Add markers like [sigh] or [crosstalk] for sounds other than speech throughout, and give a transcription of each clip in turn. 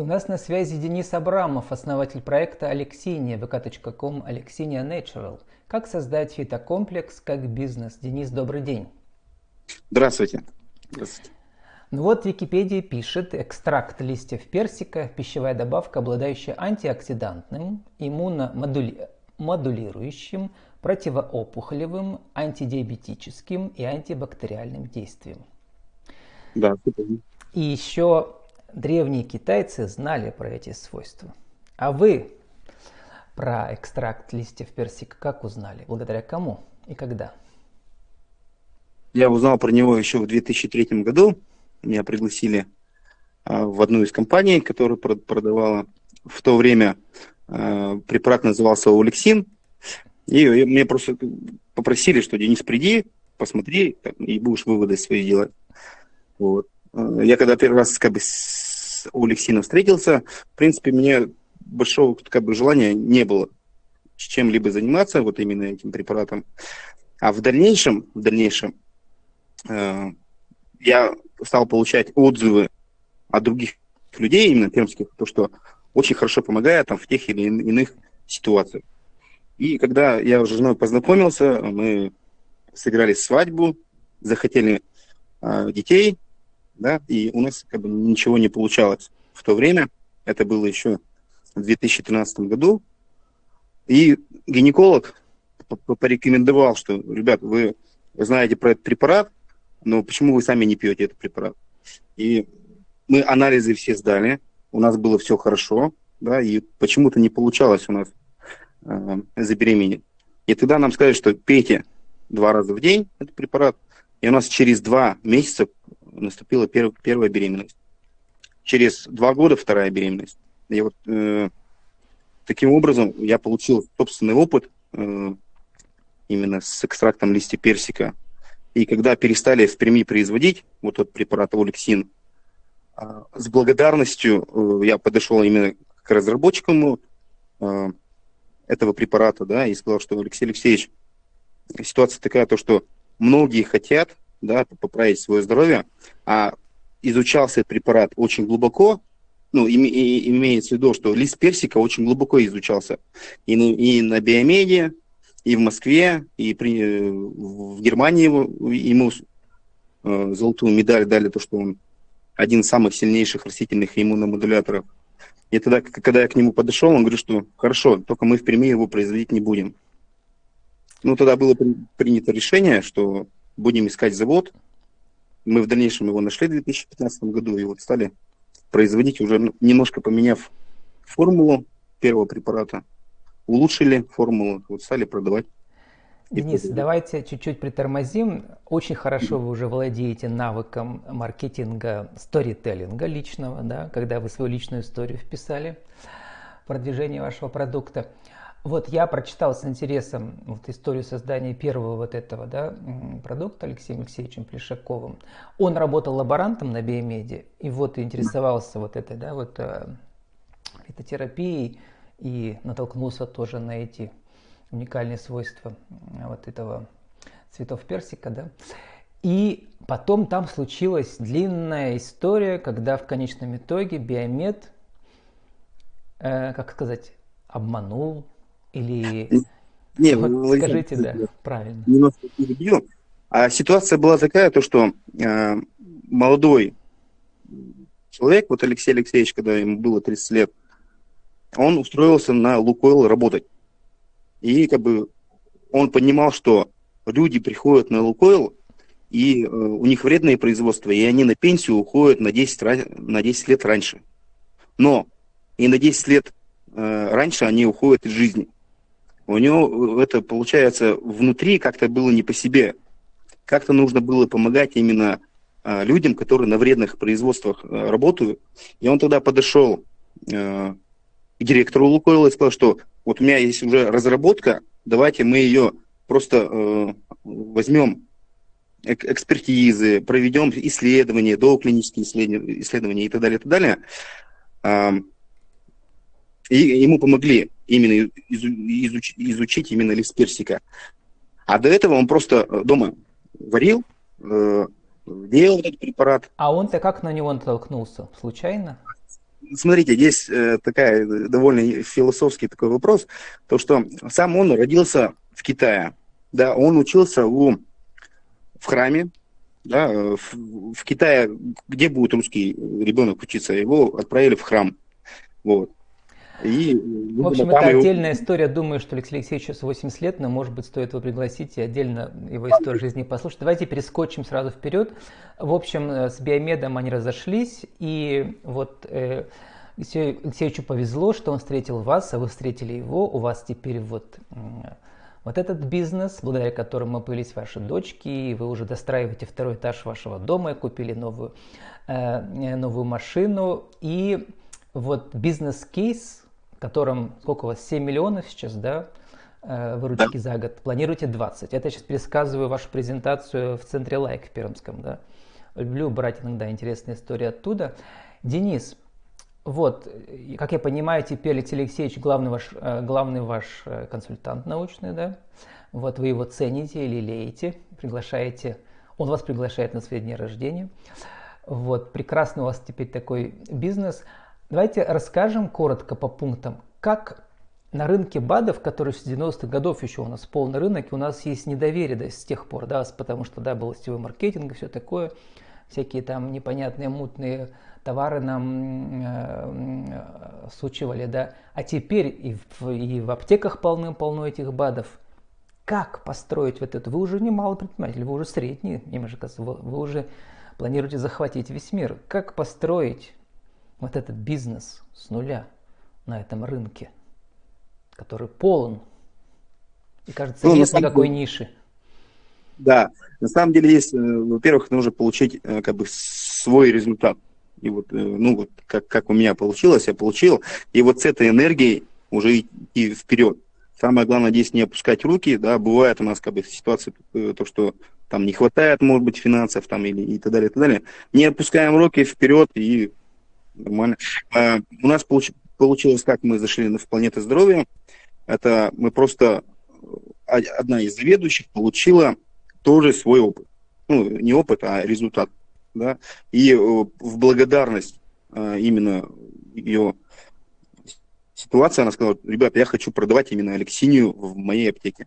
И у нас на связи Денис Абрамов, основатель проекта Алексиния, vk.com Алексиния Natural. Как создать фитокомплекс как бизнес? Денис, добрый день. Здравствуйте. Здравствуйте. Ну вот Википедия пишет, экстракт листьев персика – пищевая добавка, обладающая антиоксидантным, иммуномодулирующим, противоопухолевым, антидиабетическим и антибактериальным действием. Да, И еще древние китайцы знали про эти свойства. А вы про экстракт листьев персика как узнали? Благодаря кому и когда? Я узнал про него еще в 2003 году. Меня пригласили а, в одну из компаний, которая продавала в то время а, препарат назывался Олексин. И мне просто попросили, что Денис, приди, посмотри, и будешь выводы свои делать. Вот. А, я когда первый раз как бы, с Олексином встретился, в принципе, мне большого как бы, желания не было чем-либо заниматься, вот именно этим препаратом. А в дальнейшем, в дальнейшем э, я стал получать отзывы от других людей, именно пермских, то, что очень хорошо помогает там, в тех или иных ситуациях. И когда я с женой познакомился, мы сыграли свадьбу, захотели э, детей, да, и у нас как бы ничего не получалось в то время. Это было еще в 2013 году. И гинеколог порекомендовал, что, ребят, вы знаете про этот препарат, но почему вы сами не пьете этот препарат? И мы анализы все сдали, у нас было все хорошо, да, и почему-то не получалось у нас э, забеременеть. И тогда нам сказали, что пейте два раза в день этот препарат, и у нас через два месяца наступила перв, первая беременность. Через два года вторая беременность. И вот э, таким образом я получил собственный опыт э, именно с экстрактом листья персика. И когда перестали в Перми производить вот этот препарат Олексин, э, с благодарностью э, я подошел именно к разработчикам э, этого препарата, да, и сказал, что Алексей Алексеевич, ситуация такая, то, что многие хотят, да, поправить свое здоровье, а изучался этот препарат очень глубоко, ну, и, и, имеется в виду, что лист персика очень глубоко изучался и на, и на биомедиа, и в Москве, и при, в Германии его, ему э, золотую медаль дали, то, что он один из самых сильнейших растительных иммуномодуляторов. И тогда, когда я к нему подошел, он говорит, что хорошо, только мы в Перми его производить не будем. Ну, тогда было при, принято решение, что будем искать завод. Мы в дальнейшем его нашли в 2015 году и вот стали производить уже немножко поменяв формулу первого препарата, улучшили формулу, вот стали продавать. Денис, давайте чуть-чуть притормозим. Очень хорошо вы уже владеете навыком маркетинга, сторителлинга личного, да, когда вы свою личную историю вписали продвижение вашего продукта. Вот я прочитал с интересом вот историю создания первого вот этого да, продукта Алексеем Алексеевичем Плешаковым. Он работал лаборантом на биомеде и вот интересовался вот этой да, вот, э, фитотерапией и натолкнулся тоже на эти уникальные свойства вот этого цветов персика. Да. И потом там случилась длинная история, когда в конечном итоге биомед, э, как сказать, обманул или... Не, вот вы, скажите, да, правильно. Немножко перебью. А ситуация была такая, то что э, молодой человек, вот Алексей Алексеевич, когда ему было 30 лет, он устроился на Лукойл работать. И как бы он понимал, что люди приходят на Лукойл, и э, у них вредное производство, и они на пенсию уходят на 10, на 10 лет раньше. Но и на 10 лет э, раньше они уходят из жизни у него это получается внутри как-то было не по себе. Как-то нужно было помогать именно а, людям, которые на вредных производствах а, работают. И он тогда подошел а, к директору Лукойла и сказал, что вот у меня есть уже разработка, давайте мы ее просто возьмем экспертизы, проведем исследования, доклинические исследования, и так далее, и так далее. И ему помогли именно изуч, изучить именно лист персика. А до этого он просто э, дома варил, э, делал этот препарат. А он-то как на него натолкнулся? Случайно? смотрите, здесь э, такая довольно философский такой вопрос, то что сам он родился в Китае, да, он учился у, в храме, да, в, в Китае, где будет русский ребенок учиться, его отправили в храм, вот. И, в общем, это отдельная история. Думаю, что Алексей Алексеевич сейчас 80 лет, но, может быть, стоит его пригласить и отдельно его историю жизни послушать. Давайте перескочим сразу вперед. В общем, э, с Биомедом они разошлись, и вот э, Алексею Алексеевичу повезло, что он встретил вас, а вы встретили его. У вас теперь вот вот этот бизнес, благодаря которому появились ваши дочки, и вы уже достраиваете второй этаж вашего дома, купили новую, э, новую машину. И вот бизнес-кейс, котором, сколько у вас, 7 миллионов сейчас, да, э, выручки да. за год, планируете 20. Это я сейчас пересказываю вашу презентацию в центре лайк в Пермском, да. Люблю брать иногда интересные истории оттуда. Денис, вот, как я понимаю, теперь Алексей Алексеевич главный ваш, э, главный ваш э, консультант научный, да? Вот вы его цените или леете, приглашаете, он вас приглашает на свои дни рождения. Вот, прекрасно у вас теперь такой бизнес. Давайте расскажем коротко по пунктам, как на рынке БАДов, который с 90-х годов еще у нас полный рынок, и у нас есть недоверие с тех пор, да, потому что, да, был сетевой маркетинг и все такое, всякие там непонятные мутные товары нам э, сучивали, да, а теперь и в, и в аптеках полным-полно этих БАДов. Как построить вот это? Вы уже не малый предприниматель, вы уже средний, немножко, вы, вы уже планируете захватить весь мир. Как построить вот этот бизнес с нуля на этом рынке, который полон. И кажется, ну, нет никакой деле, ниши. Да, на самом деле есть, э, во-первых, нужно получить э, как бы свой результат. И вот, э, ну вот, как, как у меня получилось, я получил. И вот с этой энергией уже идти вперед. Самое главное здесь не опускать руки, да, бывает у нас как бы ситуация, то, что там не хватает, может быть, финансов там или и так далее, и так далее. Не опускаем руки вперед и нормально. А, у нас получ, получилось, как мы зашли в планету здоровья. Это мы просто а, одна из заведующих получила тоже свой опыт. Ну, не опыт, а результат. Да? И э, в благодарность а, именно ее ситуации она сказала, ребята, я хочу продавать именно Алексинию в моей аптеке.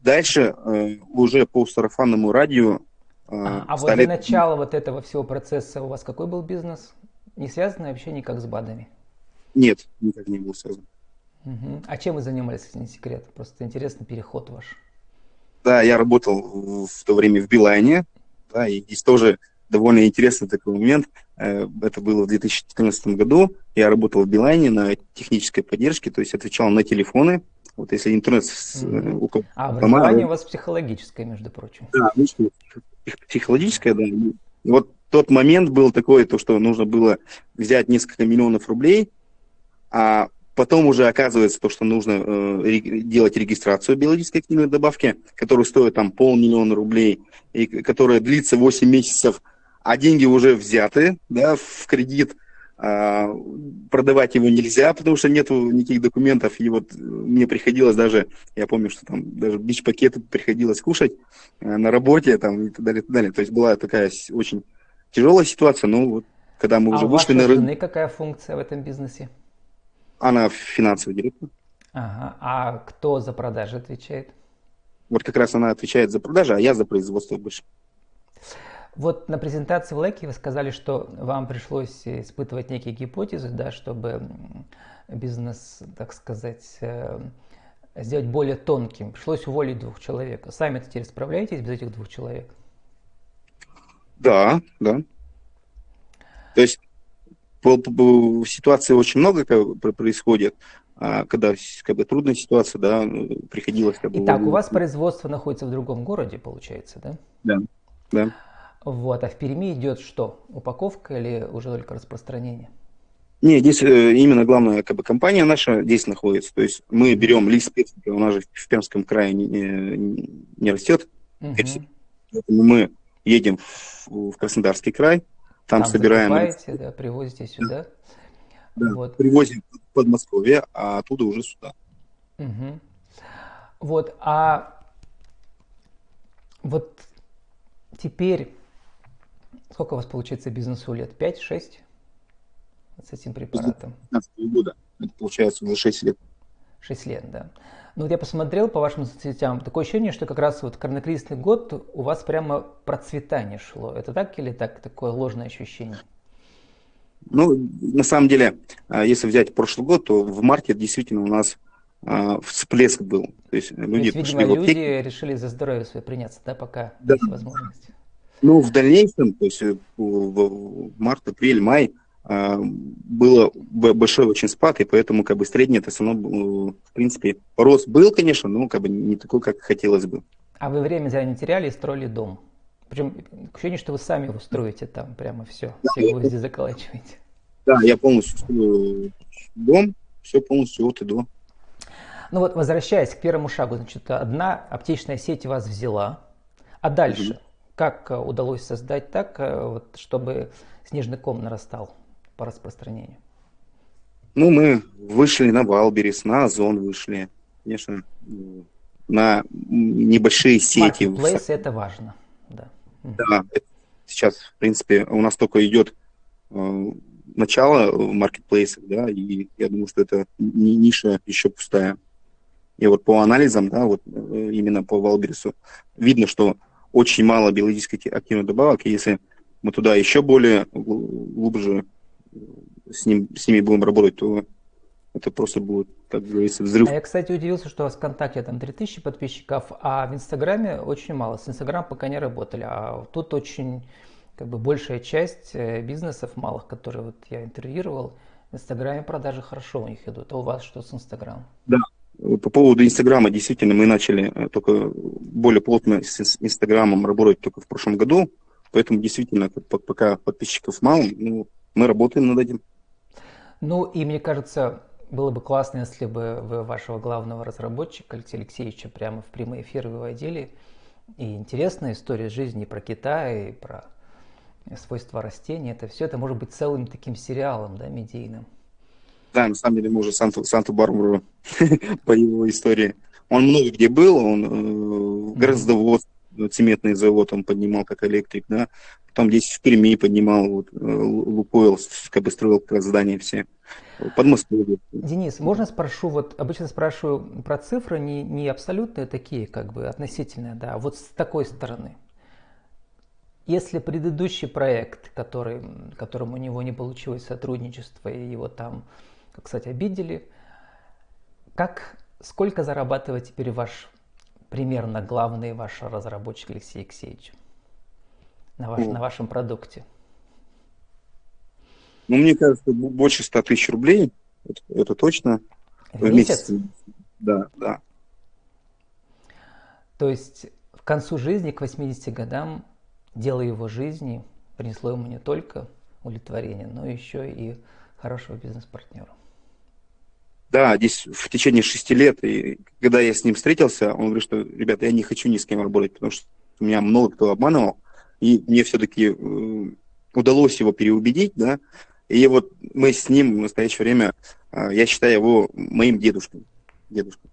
Дальше э, уже по сарафанному радио а, а стали... вот для начала вот этого всего процесса у вас какой был бизнес? Не связаны вообще никак с БАДами? Нет, никак не был связан. Угу. А чем вы занимались, если не секрет? Просто интересный переход ваш. Да, я работал в то время в Билайне, да, и здесь тоже довольно интересный такой момент. Э, это было в 2014 году. Я работал в Билайне на технической поддержке, то есть отвечал на телефоны. Вот если интернет... Mm-hmm. У а образование у вас психологическое, между прочим. Да, психологическое, да. Вот тот момент был такой, то, что нужно было взять несколько миллионов рублей, а потом уже оказывается то, что нужно э, делать регистрацию биологической активной добавки, которая стоит там полмиллиона рублей, и которая длится 8 месяцев, а деньги уже взяты да, в кредит, а, продавать его нельзя, потому что нету никаких документов. И вот мне приходилось даже, я помню, что там даже бич-пакеты приходилось кушать э, на работе там, и так далее, и так далее. То есть была такая очень тяжелая ситуация, но вот когда мы а уже вышли на рынок... жены какая функция в этом бизнесе? Она финансовый директор. Ага. А кто за продажи отвечает? Вот как раз она отвечает за продажи, а я за производство больше. Вот на презентации в Леке вы сказали, что вам пришлось испытывать некие гипотезы, да, чтобы бизнес, так сказать, э, сделать более тонким. Пришлось уволить двух человек. Сами теперь справляетесь без этих двух человек? Да, да. То есть ситуации очень много происходит, а когда как бы трудная ситуация, да, приходилось как бы... Итак, у вас производство находится в другом городе, получается, да? Да, да. Вот, а в Перми идет что? Упаковка или уже только распространение? Не, здесь э, именно главная как бы, компания наша здесь находится. То есть мы берем лист персика, у нас же в Пермском крае не, не, не растет угу. Поэтому мы едем в, в Краснодарский край, там, там собираем... да, привозите сюда. Да, вот. привозим в Подмосковье, а оттуда уже сюда. Угу. Вот, а вот теперь, сколько у вас получается бизнесу лет? 5-6? с этим препаратом? 2015 года. Это получается уже 6 лет. 6 лет, да. Ну вот я посмотрел по вашим соцсетям, такое ощущение, что как раз вот коронакризисный год у вас прямо процветание шло. Это так или так, такое ложное ощущение? Ну, на самом деле, а, если взять прошлый год, то в марте действительно у нас а, всплеск был. То есть люди, то есть, видимо, люди решили за здоровье свое приняться, да, пока да. есть возможность. Ну, в дальнейшем, то есть в март, апрель, май, было большой очень спад, и поэтому как бы средний это все равно, в принципе, рост был, конечно, но как бы не такой, как хотелось бы. А вы время зря не теряли и строили дом? Причем ощущение, что вы сами его строите там, прямо все, да, все гвозди я, заколачиваете. Да, я полностью строю дом, все полностью от и до. Ну вот, возвращаясь к первому шагу, значит, одна аптечная сеть вас взяла, а дальше, угу. как э, удалось создать так, э, вот, чтобы снежный ком нарастал? По распространению? Ну, мы вышли на Валберис, на Озон вышли, конечно, на небольшие сети. Marketplace это важно, да. Да, сейчас, в принципе, у нас только идет э, начало маркетплейсов, да, и я думаю, что это ниша еще пустая. И вот по анализам, да, вот э, именно по Валберису, видно, что очень мало биологически активных добавок, и если мы туда еще более глубже с, ним, с ними будем работать, то это просто будет, как говорится, взрыв. А я, кстати, удивился, что у вас в ВКонтакте там 3000 подписчиков, а в Инстаграме очень мало. С Инстаграм пока не работали, а тут очень, как бы, большая часть э, бизнесов малых, которые вот я интервьюировал, в Инстаграме продажи хорошо у них идут. А у вас что с Инстаграмом? Да, по поводу Инстаграма, действительно, мы начали э, только более плотно с Инстаграмом работать только в прошлом году, поэтому действительно, пока подписчиков мало, ну, мы работаем над этим. Ну и мне кажется, было бы классно, если бы вы вашего главного разработчика Алексея Алексеевича прямо в прямой эфир выводили. И интересная история жизни про Китай, и про свойства растений. Это все это может быть целым таким сериалом, да, медийным. Да, на самом деле мы уже Санту, Санту-Барбару [laughs] по его истории. Он много где был, он э, гораздо цементный завод он поднимал как электрик, да, потом здесь в Перми поднимал, вот, э, Лукойл, как бы строил как раз здания все, под Москвой. Денис, можно спрошу, вот обычно спрашиваю про цифры, не, не абсолютные такие, как бы относительные, да, а вот с такой стороны. Если предыдущий проект, который, которому у него не получилось сотрудничество, и его там, кстати, обидели, как, сколько зарабатывает теперь ваш примерно главный ваш разработчик Алексей Алексеевич на, ваш, на вашем продукте? Ну, мне кажется, больше 100 тысяч рублей, это, это точно. В, в месяц? месяц? Да, да. То есть к концу жизни, к 80 годам, дело его жизни принесло ему не только удовлетворение, но еще и хорошего бизнес-партнера. Да, здесь в течение шести лет, и когда я с ним встретился, он говорит, что, ребята, я не хочу ни с кем работать, потому что меня много кто обманывал, и мне все-таки э, удалось его переубедить, да, и вот мы с ним в настоящее время, э, я считаю его моим дедушкой. дедушкой.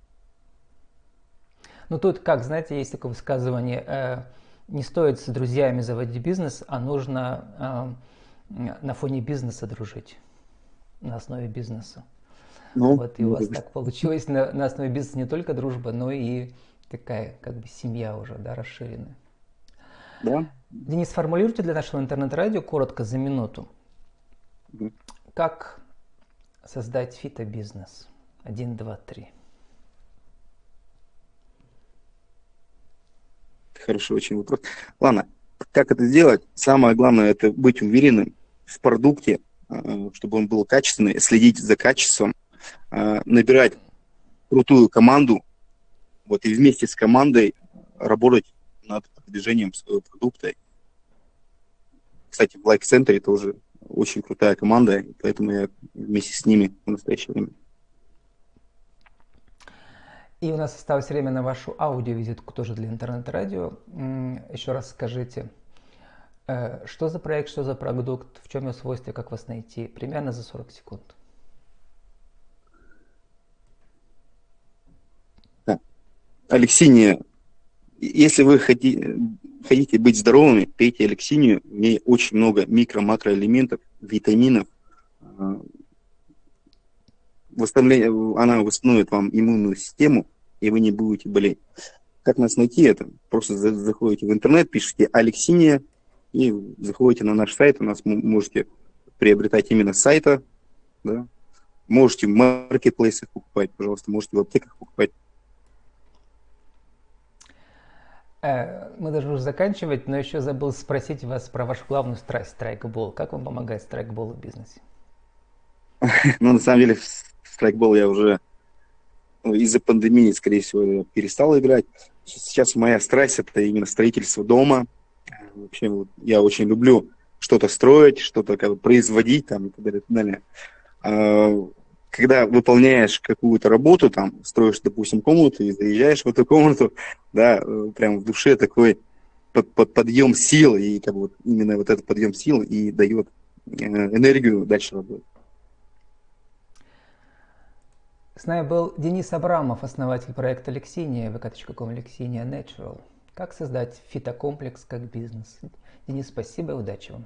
Ну тут, как, знаете, есть такое высказывание, э, не стоит с друзьями заводить бизнес, а нужно э, на фоне бизнеса дружить, на основе бизнеса. Ну, вот и у вас так получилось на, на основе бизнеса не только дружба, но и такая как бы семья уже, да, расширенная. Да. Денис, сформулируйте для нашего интернет-радио коротко за минуту. Угу. Как создать фитобизнес? Один, два, три. Хороший очень вопрос. Ладно, как это сделать? Самое главное это быть уверенным в продукте, а, чтобы он был качественный, следить за качеством, Э, набирать крутую команду, вот, и вместе с командой работать над продвижением своего продукта. Кстати, в Like Center тоже очень крутая команда, поэтому я вместе с ними в настоящее время. И у нас осталось время на вашу аудиовизитку тоже для интернет-радио. Еще раз скажите, э, что за проект, что за продукт, в чем его свойства, как вас найти? Примерно за 40 секунд. Алексиния, если вы хотите, хотите быть здоровыми, пейте алексинию. В ней очень много микро-макроэлементов, витаминов, а, восстановление, она восстановит вам иммунную систему, и вы не будете болеть. Как нас найти это? Просто заходите в интернет, пишите Алексиния, и заходите на наш сайт, у нас можете приобретать именно с сайта, да, можете в маркетплейсах покупать, пожалуйста, можете в аптеках покупать. Э, мы должны уже заканчивать, но еще забыл спросить вас про вашу главную страсть страйкбол. Как вам помогает страйкбол в бизнесе? [laughs] Ну, на самом деле, в страйкбол я уже ну, из-за пандемии, скорее всего, перестал играть. Сейчас моя страсть – это именно строительство дома. Вообще, вот, я очень люблю что-то строить, что-то как бы производить там, и так далее, и так далее. Когда выполняешь какую-то работу, там, строишь, допустим, комнату и заезжаешь в эту комнату, да, э, прям в душе такой под, под, подъем сил, и как вот именно вот этот подъем сил и дает э, энергию дальше работать. С нами был Денис Абрамов, основатель проекта Лексиния, vk.com Лексиния Natural. Как создать фитокомплекс как бизнес? Денис, спасибо и удачи вам.